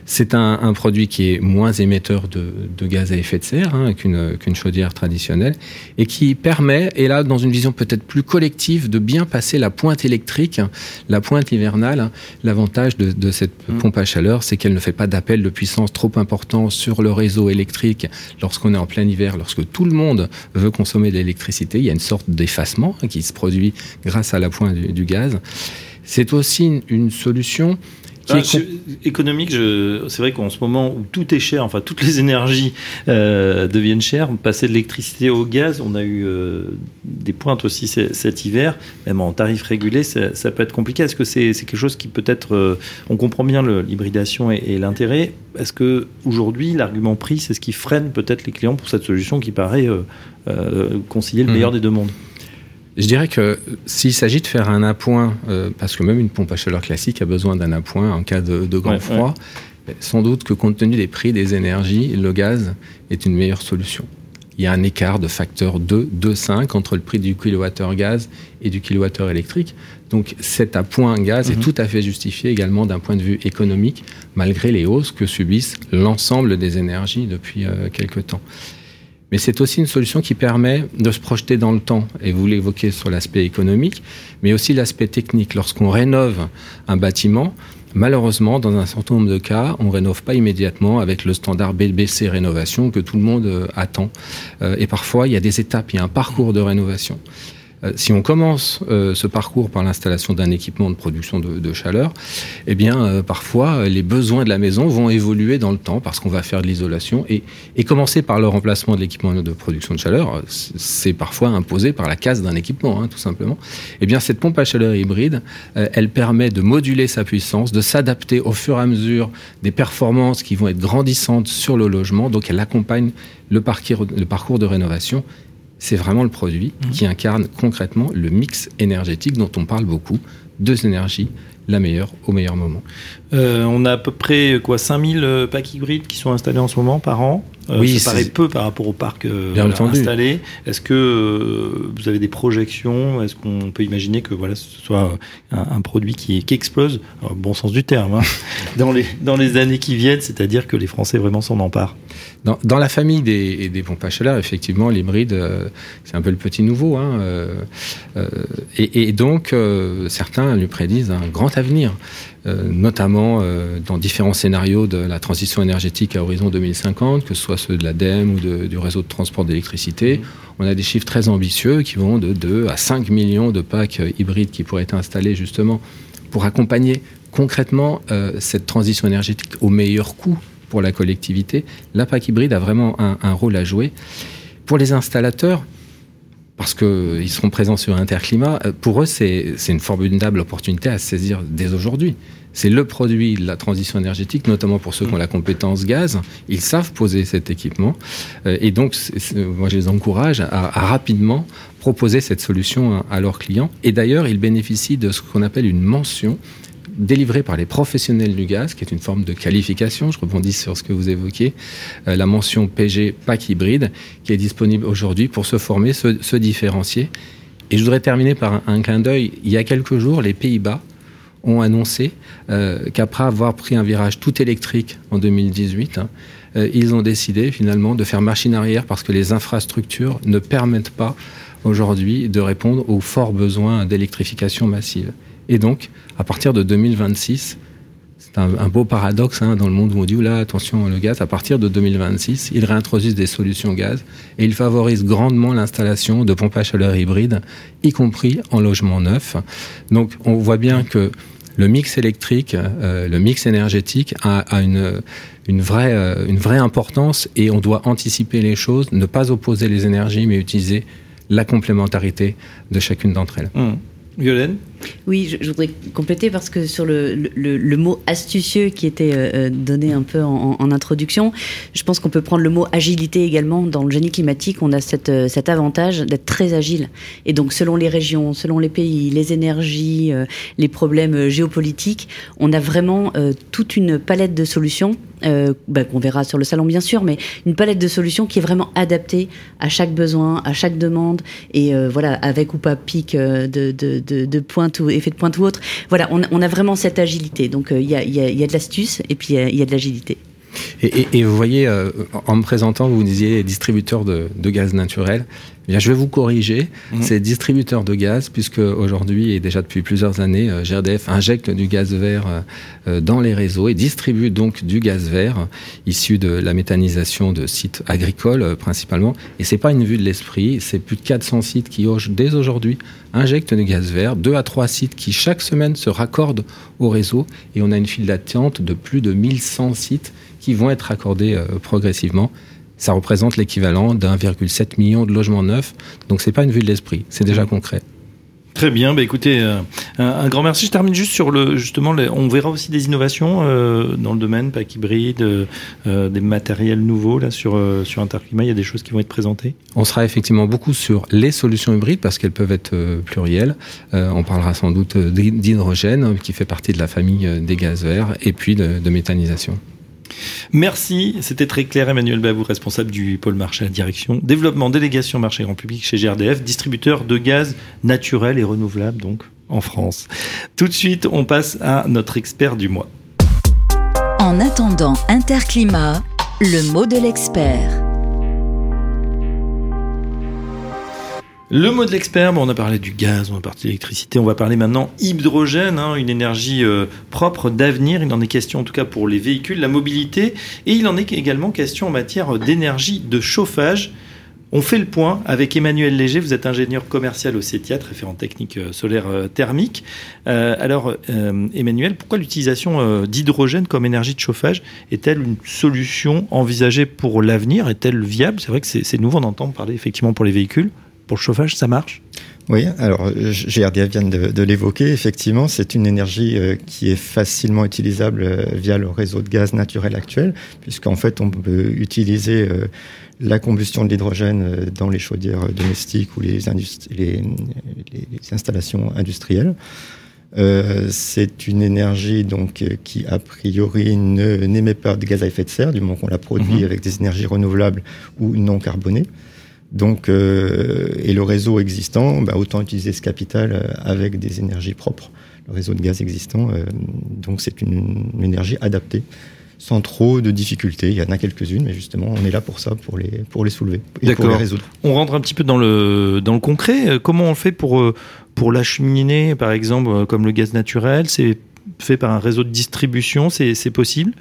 C'est un, produit qui est moins émetteur de, gaz à effet de serre hein, qu'une chaudière traditionnelle et qui permet, et là dans une vision peut-être plus collective, de bien passer la pointe électrique, la pointe hivernale. L'avantage de, cette mmh. pompe à chaleur, c'est qu'elle ne fait pas d'appel de puissance trop important sur le réseau électrique lorsqu'on est en plein hiver, lorsque tout le monde veut consommer de l'électricité. Il y a une sorte d'effacement qui se produit grâce à la pointe du, gaz. C'est aussi une solution ah, économique, c'est vrai qu'en ce moment où tout est cher, enfin toutes les [laughs] énergies euh, deviennent chères, passer de l'électricité au gaz, on a eu euh, des pointes aussi cet hiver, même en tarif régulé, ça, peut être compliqué. Est-ce que c'est quelque chose qui peut être, euh, on comprend bien l'hybridation et, et l'intérêt, est-ce que aujourd'hui l'argument prix, c'est ce qui freine peut-être les clients pour cette solution qui paraît concilier le mmh. meilleur des deux mondes? Je dirais que s'il s'agit de faire un appoint, euh, parce que même une pompe à chaleur classique a besoin d'un appoint en cas de, de grand Ouais, froid, sans doute que compte tenu des prix des énergies, le gaz est une meilleure solution. Il y a un écart de facteur 2, 2,5 entre le prix du kilowattheure gaz et du kilowattheure électrique. Donc cet appoint gaz Mhm. est tout à fait justifié également d'un point de vue économique, malgré les hausses que subissent l'ensemble des énergies depuis euh, quelque temps. Mais c'est aussi une solution qui permet de se projeter dans le temps. Et vous l'évoquez sur l'aspect économique, mais aussi l'aspect technique. Lorsqu'on rénove un bâtiment, malheureusement, dans un certain nombre de cas, on rénove pas immédiatement avec le standard BBC rénovation que tout le monde euh, attend. Euh, et parfois, il y a des étapes, il y a un parcours de rénovation. Euh, si on commence euh, ce parcours par l'installation d'un équipement de production de, chaleur, eh bien, euh, parfois, euh, les besoins de la maison vont évoluer dans le temps parce qu'on va faire de l'isolation et, et commencer par le remplacement de l'équipement de production de chaleur, euh, c'est parfois imposé par la casse d'un équipement, hein, tout simplement. Eh bien, cette pompe à chaleur hybride, elle permet de moduler sa puissance, de s'adapter au fur et à mesure des performances qui vont être grandissantes sur le logement. Donc, elle accompagne le parcours de rénovation c'est vraiment le produit qui incarne concrètement le mix énergétique dont on parle beaucoup. Deux énergies, la meilleure au meilleur moment. Euh, on a à peu près quoi 5000 euh, packs hybrides qui sont installés en ce moment par an. Euh, Oui, ça paraît peu par rapport au parc euh, Bien entendu. installé. Est-ce que euh, vous avez des projections? Est-ce qu'on peut imaginer que voilà, ce soit un, un produit qui, qui explose, au bon sens du terme, hein, [laughs] dans, les, dans les années qui viennent, c'est-à-dire que les Français vraiment s'en emparent Dans, dans la famille des, des pompes à chaleur, effectivement, l'hybride, euh, c'est un peu le petit nouveau. Hein, euh, euh, et, et donc, euh, certains lui prédisent un grand avenir, euh, notamment euh, dans différents scénarios de la transition énergétique à horizon 2050, que ce soit ceux de l'ADEME ou du réseau de transport d'électricité. On a des chiffres très ambitieux qui vont de 2 à 5 millions de packs euh, hybrides qui pourraient être installés justement pour accompagner concrètement euh, cette transition énergétique au meilleur coût pour la collectivité. La PAC hybride a vraiment un rôle à jouer. Pour les installateurs, parce qu'ils seront présents sur Interclimat, euh, pour eux, c'est une formidable opportunité à saisir dès aujourd'hui. C'est le produit de la transition énergétique, notamment pour ceux qui ont la compétence gaz. Ils savent poser cet équipement. Euh, Et donc, moi, je les encourage à, à rapidement proposer cette solution à leurs clients. Et d'ailleurs, ils bénéficient de ce qu'on appelle une mention délivrée par les professionnels du gaz, qui est une forme de qualification. Je rebondis sur ce que vous évoquiez. Euh, la mention PG PAC hybride, qui est disponible aujourd'hui pour se former, se, se différencier. Et je voudrais terminer par un, clin d'œil. Il y a quelques jours, les Pays-Bas ont annoncé euh, qu'après avoir pris un virage tout électrique en 2018, hein, euh, ils ont décidé finalement de faire machine arrière parce que les infrastructures ne permettent pas aujourd'hui de répondre aux forts besoins d'électrification massive. Et donc, à partir de 2026, c'est un, beau paradoxe hein, dans le monde où on dit là, attention, le gaz, à partir de 2026, ils réintroduisent des solutions gaz et ils favorisent grandement l'installation de pompes à chaleur hybrides, y compris en logement neuf. Donc, on voit bien que le mix électrique, euh, le mix énergétique a, euh, une vraie importance et on doit anticiper les choses, ne pas opposer les énergies, mais utiliser la complémentarité de chacune d'entre elles. Hum. Violaine Oui, je, voudrais compléter parce que sur le, le, mot astucieux qui était euh, donné un peu en, introduction, je pense qu'on peut prendre le mot agilité également. Dans le génie climatique, on a cette, euh, cet avantage d'être très agile. Et donc, selon les régions, selon les pays, les énergies, euh, les problèmes euh, géopolitiques, on a vraiment euh, toute une palette de solutions euh, bah, qu'on verra sur le salon bien sûr, mais une palette de solutions qui est vraiment adaptée à chaque besoin, à chaque demande, et euh, voilà, avec ou pas pic euh, de, de, de, pointe ou effet de pointe ou autre. Voilà, on, a vraiment cette agilité. Donc il y, a, y, y a de l'astuce et puis il y, y, a de l'agilité. Et, et, et, vous voyez, euh, en me présentant, vous disiez distributeur de, de gaz naturel. Eh bien, je vais vous corriger. Mmh. C'est distributeur de gaz, puisque aujourd'hui et déjà depuis plusieurs années, euh, GRDF injecte du gaz vert euh, dans les réseaux et distribue donc du gaz vert issu de la méthanisation de sites agricoles principalement. Et c'est pas une vue de l'esprit. C'est plus de 400 sites qui dès aujourd'hui injectent du gaz vert, deux à trois sites qui chaque semaine se raccordent au réseau et on a une file d'attente de plus de 1100 sites qui vont être accordés euh, progressivement. Ça représente l'équivalent d'1,7 million de logements neufs. Donc c'est pas une vue de l'esprit, c'est déjà mmh. concret. Très bien, bah écoutez, euh, un, grand merci. Je termine juste sur le justement, on verra aussi des innovations euh, dans le domaine pack hybride, euh, des matériels nouveaux là sur sur Interclimat. Il y a des choses qui vont être présentées. On sera effectivement beaucoup sur les solutions hybrides parce qu'elles peuvent être plurielles. on parlera sans doute d'hydrogène qui fait partie de la famille des gaz verts et puis de, de méthanisation. Merci, c'était très clair. Emmanuel Babou, responsable du pôle marché à direction, développement, délégation marché grand public chez GRDF, distributeur de gaz naturel et renouvelable donc en France. Tout de suite, on passe à notre expert du mois. En attendant Interclimat, le mot de l'expert. Le mot de l'expert, on a parlé du gaz, on a parlé de l'électricité, on va parler maintenant hydrogène, hein, une énergie euh, propre d'avenir. Il en est question en tout cas pour les véhicules, la mobilité, et il en est également question en matière d'énergie de chauffage. On fait le point avec Emmanuel Léger, vous êtes ingénieur commercial au CETIAT, référent technique euh, solaire euh, thermique. alors, Emmanuel, pourquoi l'utilisation d'hydrogène comme énergie de chauffage est-elle une solution envisagée pour l'avenir? Est-elle viable? C'est vrai que c'est nouveau d'entendre parler effectivement pour les véhicules pour le chauffage, ça marche? Oui, alors GRDF vient de, de l'évoquer. Effectivement, c'est une énergie euh, qui est facilement utilisable euh, via le réseau de gaz naturel actuel, puisqu'en fait, on peut utiliser euh, la combustion de l'hydrogène dans les chaudières domestiques ou les, les, les installations industrielles. C'est une énergie donc qui a priori n'émet pas de gaz à effet de serre du moment qu'on la produit mhm. avec des énergies renouvelables ou non carbonées. Donc, euh, et le réseau existant, bah, autant utiliser ce capital euh, avec des énergies propres. Le réseau de gaz existant, euh, donc c'est une, énergie adaptée, sans trop de difficultés. Il y en a quelques-unes, mais justement, on est là pour ça, pour les, pour les soulever et pour les résoudre. On rentre un petit peu dans le, dans le concret. Comment on fait pour, pour l'acheminer, par exemple, comme le gaz naturel? C'est fait par un réseau de distribution, c'est possible?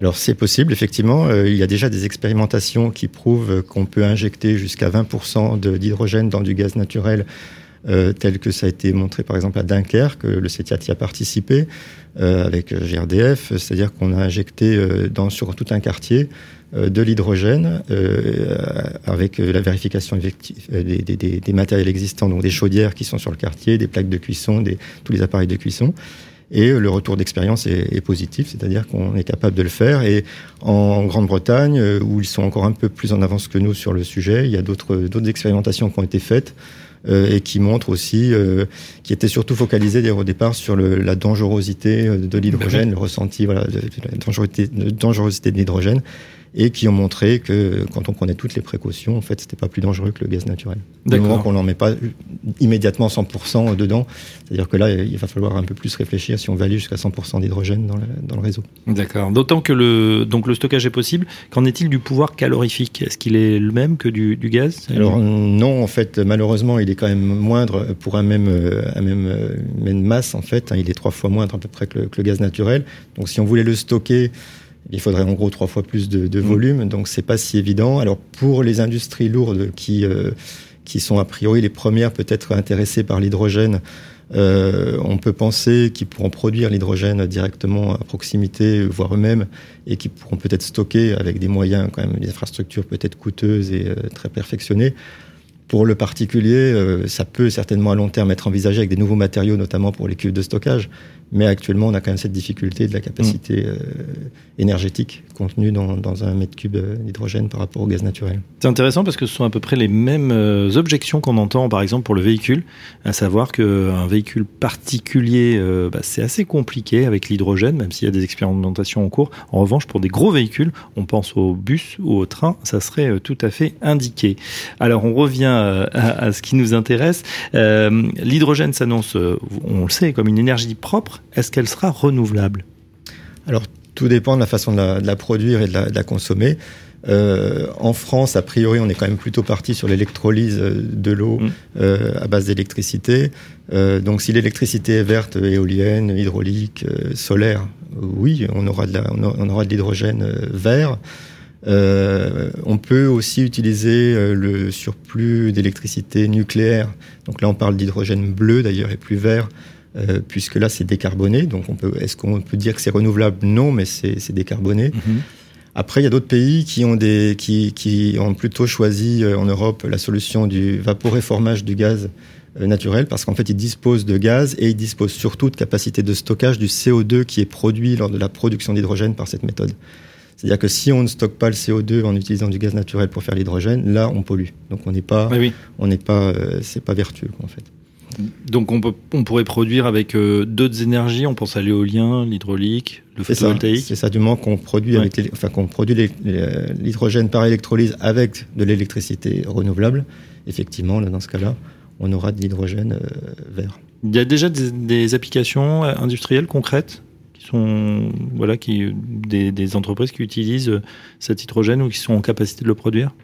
Alors c'est possible, effectivement. Euh, il y a déjà des expérimentations qui prouvent qu'on peut injecter jusqu'à 20% d'hydrogène dans du gaz naturel, euh, tel que ça a été montré par exemple à Dunkerque, le CETIAT y a participé euh, avec GRDF, c'est-à-dire qu'on a injecté dans, sur tout un quartier de l'hydrogène avec la vérification des, des, matériels existants, donc des chaudières qui sont sur le quartier, des plaques de cuisson, tous les appareils de cuisson. Et le retour d'expérience est, positif, c'est-à-dire qu'on est capable de le faire. Et en Grande-Bretagne, euh, où ils sont encore un peu plus en avance que nous sur le sujet, il y a d'autres d'autres expérimentations qui ont été faites euh, et qui montrent aussi, euh, qui étaient surtout focalisées au départ sur le, la dangerosité de l'hydrogène, le ressenti voilà, la dangerosité, dangerosité de l'hydrogène et qui ont montré que quand on prenait toutes les précautions, en fait, c'était pas plus dangereux que le gaz naturel. Du moment qu'on n'en met pas immédiatement 100% dedans, c'est-à-dire que là, il va falloir un peu plus réfléchir si on va aller jusqu'à 100% d'hydrogène dans le, dans le réseau. D'accord. D'autant que le, donc le stockage est possible. Qu'en est-il du pouvoir calorifique? Est-ce qu'il est le même que du, du gaz? Alors non, en fait, malheureusement, il est quand même moindre pour un même, un même, même masse, en fait. Hein. il est trois fois moindre à peu près que le, que le gaz naturel. Donc si on voulait le stocker il faudrait en gros trois fois plus de, de mm. volume, donc c'est pas si évident. Alors pour les industries lourdes qui euh, qui sont a priori les premières peut-être intéressées par l'hydrogène, euh, on peut penser qu'ils pourront produire l'hydrogène directement à proximité, voire eux-mêmes, et qui pourront peut-être stocker avec des moyens, quand même, des infrastructures peut-être coûteuses et euh, très perfectionnées. Pour le particulier, euh, ça peut certainement à long terme être envisagé avec des nouveaux matériaux, notamment pour les cuves de stockage. Mais actuellement, on a quand même cette difficulté de la capacité mm. euh, énergétique contenue dans, dans, un mètre cube euh, d'hydrogène par rapport au gaz naturel. C'est intéressant parce que ce sont à peu près les mêmes euh, objections qu'on entend, par exemple, pour le véhicule, à savoir qu'un véhicule particulier, bah, c'est assez compliqué avec l'hydrogène, même s'il y a des expérimentations en cours. En revanche, pour des gros véhicules, on pense au bus ou au train, ça serait tout à fait indiqué. Alors, on revient à, à ce qui nous intéresse. L'hydrogène s'annonce, on le sait, comme une énergie propre est-ce qu'elle sera renouvelable? Alors, tout dépend de la façon de la, produire et de la, consommer. Euh, en France, a priori, on est quand même plutôt parti sur l'électrolyse de l'eau mm. euh, à base d'électricité. Euh, donc, si l'électricité est verte, éolienne, hydraulique, solaire, oui, on aura de on aura de l'hydrogène vert. on peut aussi utiliser le surplus d'électricité nucléaire. Donc là, on parle d'hydrogène bleu d'ailleurs et plus vert euh, puisque là c'est décarboné. Donc on peut, est-ce qu'on peut dire que c'est renouvelable? Non, mais c'est décarboné. Mhm. Après, il y a d'autres pays qui ont, des, qui, qui ont plutôt choisi en Europe la solution du vaporéformage du gaz naturel parce qu'en fait, ils disposent de gaz et ils disposent surtout de capacité de stockage du CO2 qui est produit lors de la production d'hydrogène par cette méthode. C'est-à-dire que si on ne stocke pas le CO2 en utilisant du gaz naturel pour faire l'hydrogène, là, on pollue. Donc, on n'est pas, Oui, oui. on n'est pas, euh, c'est pas vertueux en fait. Donc on, peut, on pourrait produire avec euh, d'autres énergies, on pense à l'éolien, l'hydraulique, le photovoltaïque. C'est ça. Du moment qu'on produit avec, enfin qu'on produit l'hydrogène par électrolyse avec de l'électricité renouvelable, effectivement, là, dans ce cas-là, on aura de l'hydrogène euh, vert. Il y a déjà des, des applications euh, industrielles concrètes qui sont voilà qui des, des entreprises qui utilisent cet hydrogène ou qui sont en capacité de le produire?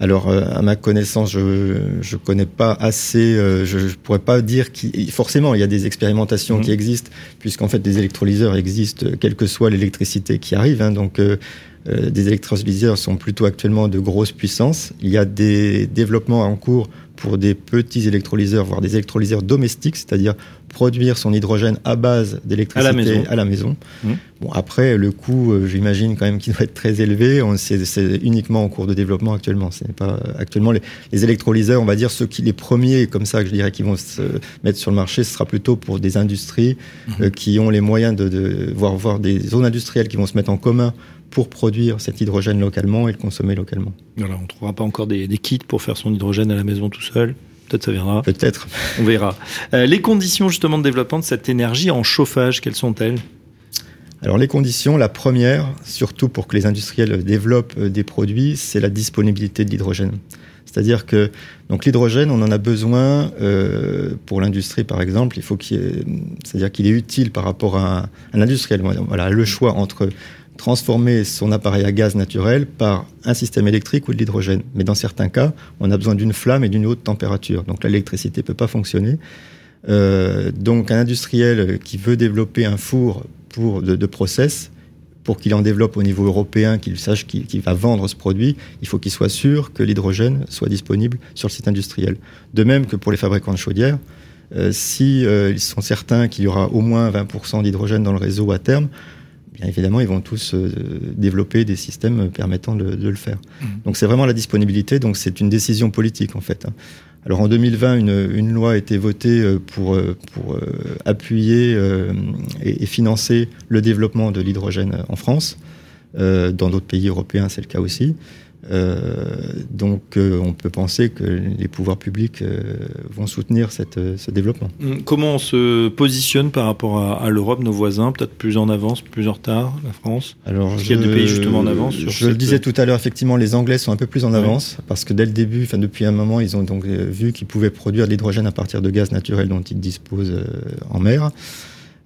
Alors, euh, à ma connaissance, je je connais pas assez. euh, je, je pourrais pas dire qu'il. Forcément, il y a des expérimentations Mhm. qui existent, puisqu'en fait, des électrolyseurs existent, euh, quelle que soit l'électricité qui arrive. hein. donc, euh, euh, des électrolyseurs sont plutôt actuellement de grosse puissance. Il y a des développements en cours pour des petits électrolyseurs, voire des électrolyseurs domestiques, c'est-à-dire produire son hydrogène à base d'électricité À la maison. à la maison. Mhm. Bon, après, le coût, euh, j'imagine quand même qu'il doit être très élevé. C'est uniquement en cours de développement actuellement. C'est pas actuellement les, les électrolyseurs, on va dire ceux qui les premiers, comme ça, que je dirais, qui vont se mettre sur le marché, ce sera plutôt pour des industries euh, qui ont les moyens de, de voir voir des zones industrielles qui vont se mettre en commun pour produire cet hydrogène localement et le consommer localement. Voilà, on trouvera pas encore des, des kits pour faire son hydrogène à la maison tout seul. Peut-être ça viendra. Peut-être. On verra. Euh, les conditions justement de développement de cette énergie en chauffage, quelles sont-elles? Alors les conditions, la première, surtout pour que les industriels développent euh, des produits, c'est la disponibilité de l'hydrogène. C'est-à-dire que donc l'hydrogène, on en a besoin euh, pour l'industrie, par exemple. Il faut qu'il, c'est-à-dire qu'il est utile par rapport à un, un industriel. Voilà, le choix entre transformer son appareil à gaz naturel par un système électrique ou de l'hydrogène. Mais dans certains cas, on a besoin d'une flamme et d'une haute température. Donc l'électricité peut pas fonctionner. Euh, donc un industriel qui veut développer un four de, process, pour qu'il en développe au niveau européen, qu'il sache qu'il qu'il va vendre ce produit, il faut qu'il soit sûr que l'hydrogène soit disponible sur le site industriel. De même que pour les fabricants de chaudières, euh, si euh, ils sont certains qu'il y aura au moins 20% d'hydrogène dans le réseau à terme, bien évidemment, ils vont tous euh, développer des systèmes permettant de, de le faire. Donc c'est vraiment la disponibilité, donc c'est une décision politique en fait. hein. Alors en 2020, une, une loi a été votée euh, pour, euh, pour euh, appuyer euh, et, et financer le développement de l'hydrogène en France. Euh, dans d'autres pays européens, c'est le cas aussi. Euh, donc euh, on peut penser que les pouvoirs publics euh, vont soutenir cette, ce développement. Hum, Comment on se positionne par rapport à, à l'Europe, nos voisins Peut-être plus en avance, plus en retard, la France? Alors, qu'il y a des pays justement en avance sur Je le disais tout à l'heure, effectivement, les Anglais sont un peu plus en Ouais. avance parce que dès le début, enfin depuis un moment, ils ont donc vu qu'ils pouvaient produire de l'hydrogène à partir de gaz naturel dont ils disposent en mer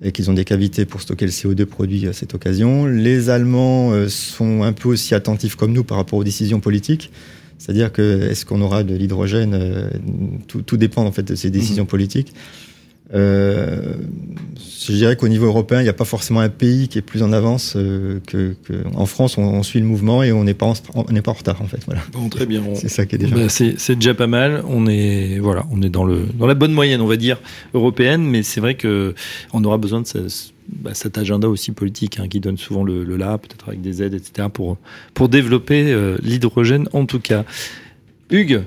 et qu'ils ont des cavités pour stocker le CO2 produit à cette occasion. Les Allemands euh, sont un peu aussi attentifs comme nous par rapport aux décisions politiques. C'est-à-dire que est-ce qu'on aura de l'hydrogène euh, tout, tout dépend en fait de ces décisions politiques. Euh, je dirais qu'au niveau européen, il n'y a pas forcément un pays qui est plus en avance euh, que, que- En France, on, on suit le mouvement et on n'est pas en, on n'est pas en retard en fait. Voilà, Bon, très bien. On- [laughs] c'est ça qui est déjà. Bah, c'est déjà pas mal. On est voilà, on est dans le dans la bonne moyenne, on va dire européenne, mais c'est vrai que on aura besoin de bah, cet agenda aussi politique hein, qui donne souvent le, le là, peut-être avec des aides, etc. pour pour développer euh, l'hydrogène en tout cas. Hugues,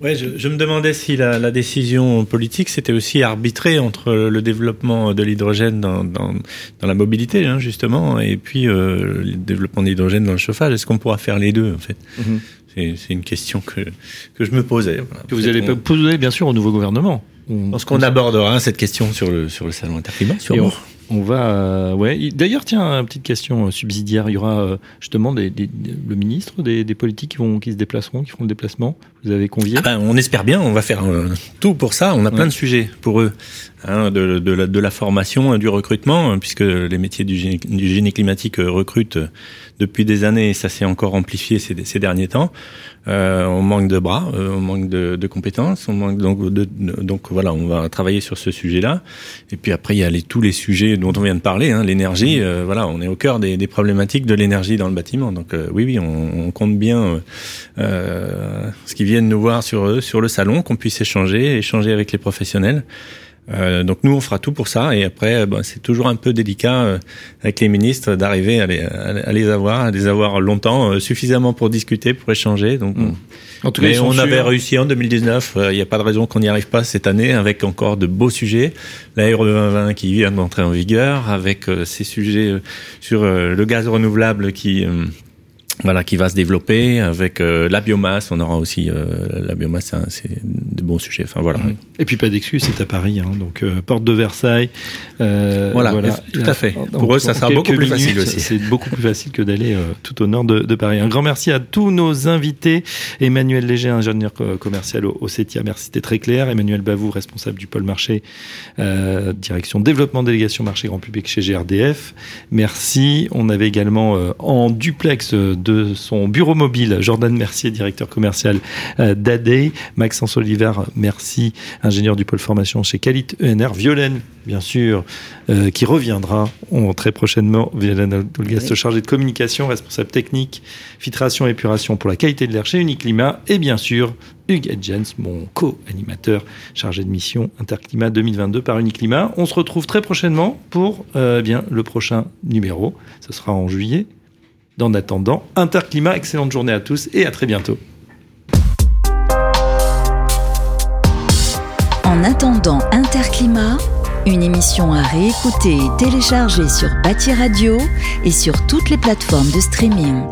Ouais, je, je me demandais si la, la décision politique c'était aussi arbitré entre le développement de l'hydrogène dans, dans, dans la mobilité, hein, justement, et puis euh, le développement de l'hydrogène dans le chauffage. Est-ce qu'on pourra faire les deux, en fait? Mhm. C'est c'est une question que, que je me posais. Voilà. que vous allez poser bien sûr au nouveau gouvernement. On- Je pense qu'on abordera hein, cette question sur le, sur le salon interclimat, sûrement. on, on va, euh, ouais. Il- D'ailleurs, tiens, une petite question euh, subsidiaire. Il y aura euh, justement des, des- le ministre, des, politiques qui vont, qui se déplaceront, qui feront le déplacement. Vous avez convié. Ah ben, on espère bien, on va faire euh, tout pour ça. On a plein de sujets pour eux, hein, de, de, la, de la formation, hein, du recrutement, hein, puisque les métiers du génie, du génie climatique recrutent depuis des années et ça s'est encore amplifié ces, ces derniers temps. Euh, on manque de bras, euh, on manque de, de compétences, on manque donc de, de- donc voilà, on va travailler sur ce sujet-là. Et puis après il y a les, tous les sujets dont on vient de parler, hein, l'énergie. euh, voilà, on est au cœur des, des problématiques de l'énergie dans le bâtiment. Donc euh, oui, oui, on, on compte bien euh, euh, ce qui viennent nous voir sur sur le salon, qu'on puisse échanger, échanger avec les professionnels. Euh, donc nous, on fera tout pour ça. Et après, ben, c'est toujours un peu délicat euh, avec les ministres d'arriver à les, à les avoir, à les avoir longtemps, euh, suffisamment pour discuter, pour échanger. Donc, Mm. En tout cas, mais on avait réussi en 2019. Il n'y a pas de raison qu'on n'y arrive pas cette année, avec encore de beaux sujets. La RE 2020 qui vient d'entrer en vigueur, avec euh, ces sujets euh, sur euh, le gaz renouvelable qui euh, voilà, qui va se développer avec euh, la biomasse. On aura aussi euh, la biomasse, c'est un- c'est de bons sujets. Enfin voilà. Mm. Et puis pas d'excuse, c'est à Paris, hein, donc euh, porte de Versailles. Voilà, tout à fait. Donc, Pour eux, ça sera beaucoup plus facile aussi. C'est beaucoup plus facile que d'aller tout au nord de, de Paris. Un grand merci à tous nos invités. Emmanuel Léger, ingénieur co- commercial au, au CETIA, merci, c'était très clair. Emmanuel Bavou, responsable du pôle marché, direction développement délégation marché grand public chez GRDF. Merci. On avait également en duplex euh, de son bureau mobile Jordan Mercier, directeur commercial euh, d'AD. Maxence Oliver, merci, ingénieur du pôle formation chez Calit ENR. Violaine, bien sûr, euh, qui reviendra on- très prochainement. Violaine Dolgast, Oui. chargée de communication, responsable technique, filtration et épuration pour la qualité de l'air chez Uniclimat. Et bien sûr, Hugues Edgens, mon co-animateur chargé de mission Interclimat 2022 par Uniclimat. On se retrouve très prochainement pour euh, bien le prochain numéro. Ce sera en juillet. En attendant, Interclimat, excellente journée à tous et à très bientôt. En attendant Interclimat, une émission à réécouter et télécharger sur Bâti Radio et sur toutes les plateformes de streaming.